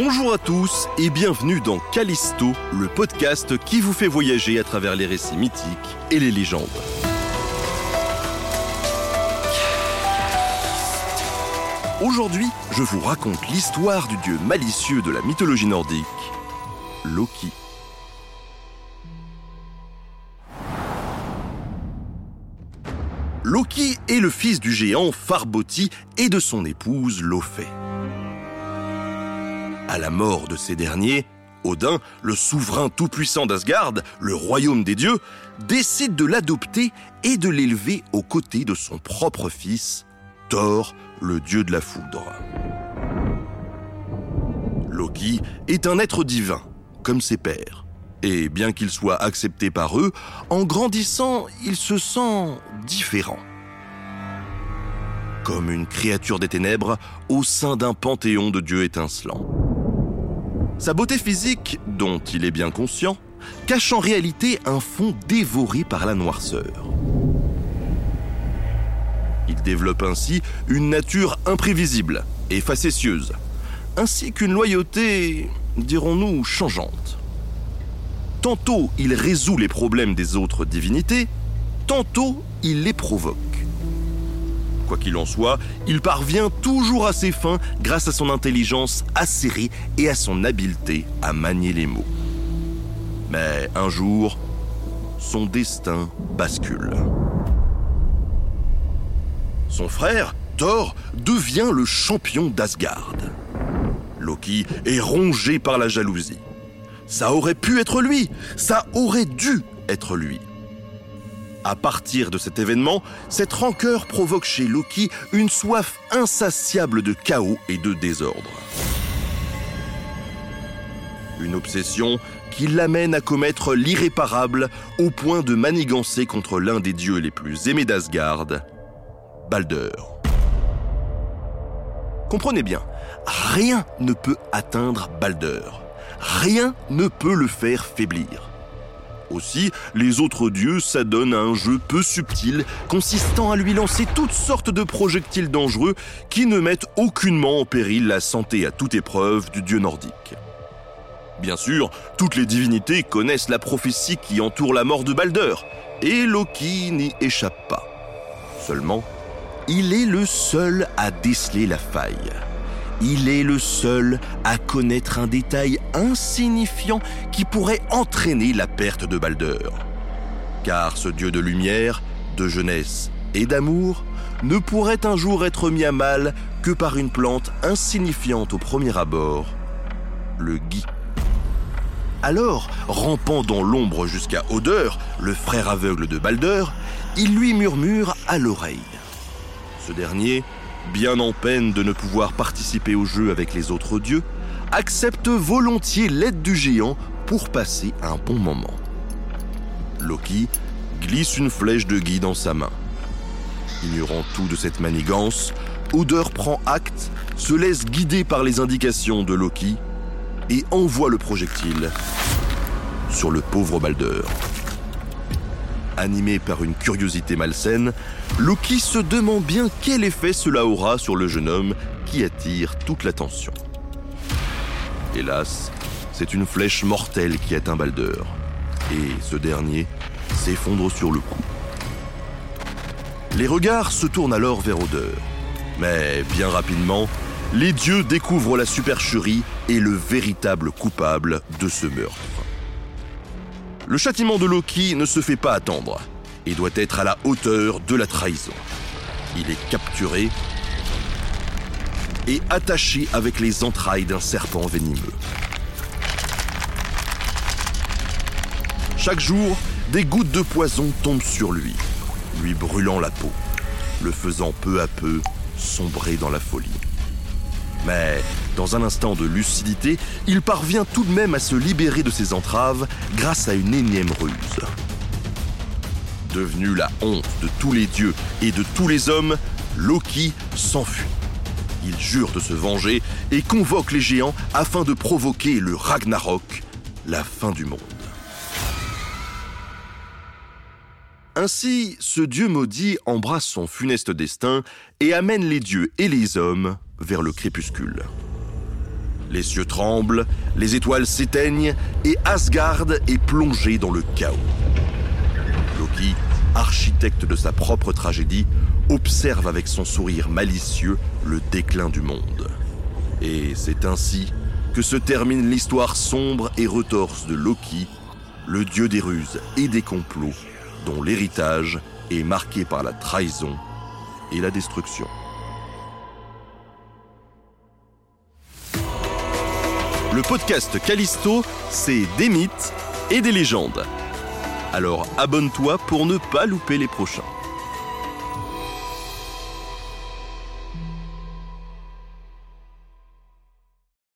Bonjour à tous et bienvenue dans Callisto, le podcast qui vous fait voyager à travers les récits mythiques et les légendes. Aujourd'hui, je vous raconte l'histoire du dieu malicieux de la mythologie nordique, Loki. Loki est le fils du géant Farboti et de son épouse Lofé. À la mort de ces derniers, Odin, le souverain tout-puissant d'Asgard, le royaume des dieux, décide de l'adopter et de l'élever aux côtés de son propre fils, Thor, le dieu de la foudre. Loki est un être divin, comme ses pères. Et bien qu'il soit accepté par eux, en grandissant, il se sent différent. Comme une créature des ténèbres au sein d'un panthéon de dieux étincelants. Sa beauté physique, dont il est bien conscient, cache en réalité un fond dévoré par la noirceur. Il développe ainsi une nature imprévisible et facétieuse, ainsi qu'une loyauté, dirons-nous, changeante. Tantôt il résout les problèmes des autres divinités, tantôt il les provoque. Quoi qu'il en soit, il parvient toujours à ses fins grâce à son intelligence acérée et à son habileté à manier les mots. Mais un jour, son destin bascule. Son frère, Thor, devient le champion d'Asgard. Loki est rongé par la jalousie. Ça aurait pu être lui, ça aurait dû être lui. À partir de cet événement, cette rancœur provoque chez Loki une soif insatiable de chaos et de désordre. Une obsession qui l'amène à commettre l'irréparable au point de manigancer contre l'un des dieux les plus aimés d'Asgard, Balder. Comprenez bien, rien ne peut atteindre Balder. Rien ne peut le faire faiblir. Aussi, les autres dieux s'adonnent à un jeu peu subtil consistant à lui lancer toutes sortes de projectiles dangereux qui ne mettent aucunement en péril la santé à toute épreuve du dieu nordique. Bien sûr, toutes les divinités connaissent la prophétie qui entoure la mort de Balder, et Loki n'y échappe pas. Seulement, il est le seul à déceler la faille. Il est le seul à connaître un détail insignifiant qui pourrait entraîner la perte de Balder. Car ce dieu de lumière, de jeunesse et d'amour ne pourrait un jour être mis à mal que par une plante insignifiante au premier abord, le gui. Alors, rampant dans l'ombre jusqu'à Odeur, le frère aveugle de Balder, il lui murmure à l'oreille. Ce dernier, bien en peine de ne pouvoir participer au jeu avec les autres dieux, accepte volontiers l'aide du géant pour passer un bon moment. Loki glisse une flèche de Guy dans sa main. Ignorant tout de cette manigance, Odeur prend acte, se laisse guider par les indications de Loki et envoie le projectile sur le pauvre Balder. Animé par une curiosité malsaine, Loki se demande bien quel effet cela aura sur le jeune homme qui attire toute l'attention. Hélas, c'est une flèche mortelle qui atteint Balder, et ce dernier s'effondre sur le coup. Les regards se tournent alors vers Odeur, mais bien rapidement, les dieux découvrent la supercherie et le véritable coupable de ce meurtre. Le châtiment de Loki ne se fait pas attendre et doit être à la hauteur de la trahison. Il est capturé et attaché avec les entrailles d'un serpent venimeux. Chaque jour, des gouttes de poison tombent sur lui, lui brûlant la peau. le faisant peu à peu sombrer dans la folie. Mais dans un instant de lucidité, il parvient tout de même à se libérer de ses entraves grâce à une énième ruse. Devenu la honte de tous les dieux et de tous les hommes, Loki s'enfuit. Il jure de se venger et convoque les géants afin de provoquer le Ragnarok, la fin du monde. Ainsi, ce dieu maudit embrasse son funeste destin et amène les dieux et les hommes vers le crépuscule. Les cieux tremblent, les étoiles s'éteignent et Asgard est plongé dans le chaos. Loki, architecte de sa propre tragédie, observe avec son sourire malicieux le déclin du monde. Et c'est ainsi que se termine l'histoire sombre et retorse de Loki, le dieu des ruses et des complots dont l'héritage est marqué par la trahison et la destruction. Le podcast Callisto, c'est des mythes et des légendes. Alors abonne-toi pour ne pas louper les prochains.